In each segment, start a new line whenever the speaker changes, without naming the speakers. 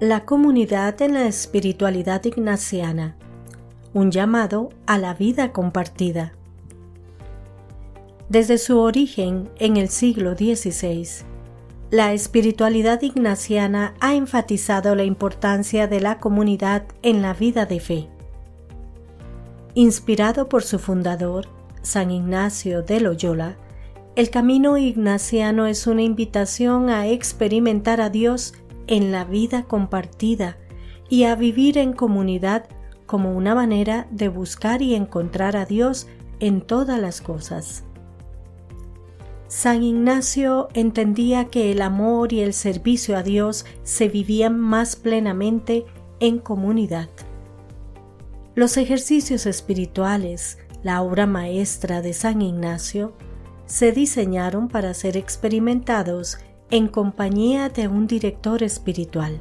La comunidad en la espiritualidad ignaciana. Un llamado a la vida compartida. Desde su origen en el siglo XVI, la espiritualidad ignaciana ha enfatizado la importancia de la comunidad en la vida de fe. Inspirado por su fundador, San Ignacio de Loyola, el camino ignaciano es una invitación a experimentar a Dios en la vida compartida y a vivir en comunidad como una manera de buscar y encontrar a Dios en todas las cosas. San Ignacio entendía que el amor y el servicio a Dios se vivían más plenamente en comunidad. Los ejercicios espirituales, la obra maestra de San Ignacio, se diseñaron para ser experimentados en compañía de un director espiritual.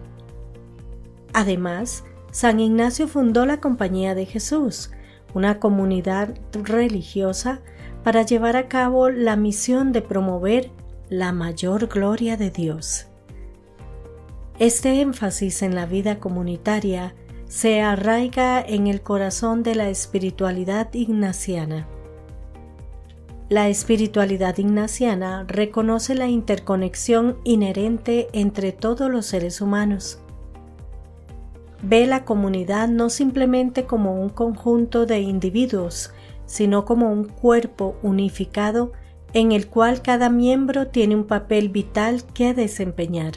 Además, San Ignacio fundó la Compañía de Jesús, una comunidad religiosa para llevar a cabo la misión de promover la mayor gloria de Dios. Este énfasis en la vida comunitaria se arraiga en el corazón de la espiritualidad ignaciana. La espiritualidad ignaciana reconoce la interconexión inherente entre todos los seres humanos. Ve la comunidad no simplemente como un conjunto de individuos, sino como un cuerpo unificado en el cual cada miembro tiene un papel vital que desempeñar.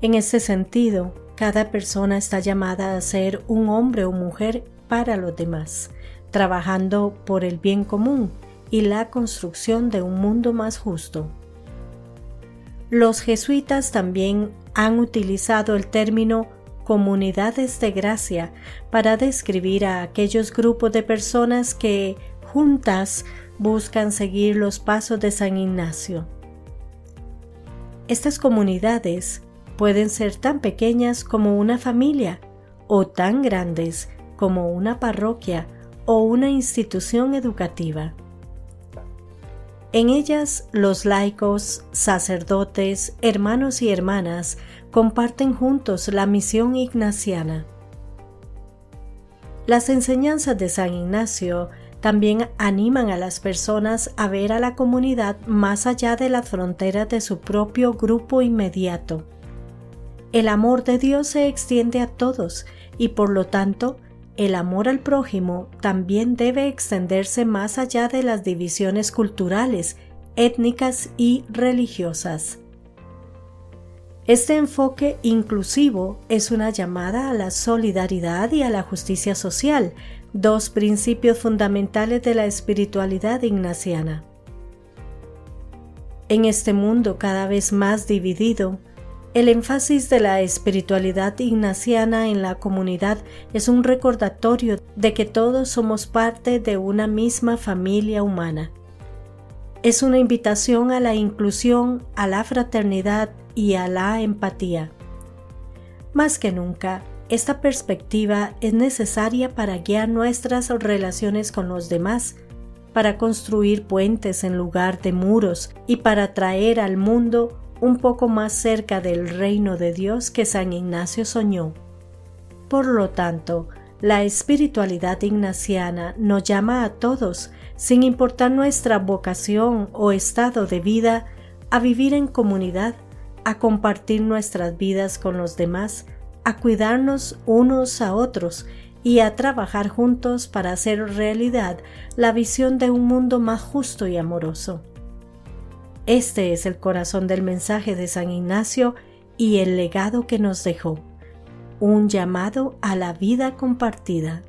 En ese sentido, cada persona está llamada a ser un hombre o mujer para los demás, trabajando por el bien común y la construcción de un mundo más justo. Los jesuitas también han utilizado el término comunidades de gracia para describir a aquellos grupos de personas que juntas buscan seguir los pasos de San Ignacio. Estas comunidades pueden ser tan pequeñas como una familia o tan grandes como una parroquia o una institución educativa. En ellas los laicos, sacerdotes, hermanos y hermanas comparten juntos la misión ignaciana. Las enseñanzas de San Ignacio también animan a las personas a ver a la comunidad más allá de las fronteras de su propio grupo inmediato. El amor de Dios se extiende a todos y por lo tanto el amor al prójimo también debe extenderse más allá de las divisiones culturales, étnicas y religiosas. Este enfoque inclusivo es una llamada a la solidaridad y a la justicia social, dos principios fundamentales de la espiritualidad ignaciana. En este mundo cada vez más dividido, el énfasis de la espiritualidad ignaciana en la comunidad es un recordatorio de que todos somos parte de una misma familia humana. Es una invitación a la inclusión, a la fraternidad y a la empatía. Más que nunca, esta perspectiva es necesaria para guiar nuestras relaciones con los demás, para construir puentes en lugar de muros y para traer al mundo un poco más cerca del reino de Dios que San Ignacio soñó. Por lo tanto, la espiritualidad ignaciana nos llama a todos, sin importar nuestra vocación o estado de vida, a vivir en comunidad, a compartir nuestras vidas con los demás, a cuidarnos unos a otros y a trabajar juntos para hacer realidad la visión de un mundo más justo y amoroso. Este es el corazón del mensaje de San Ignacio y el legado que nos dejó, un llamado a la vida compartida.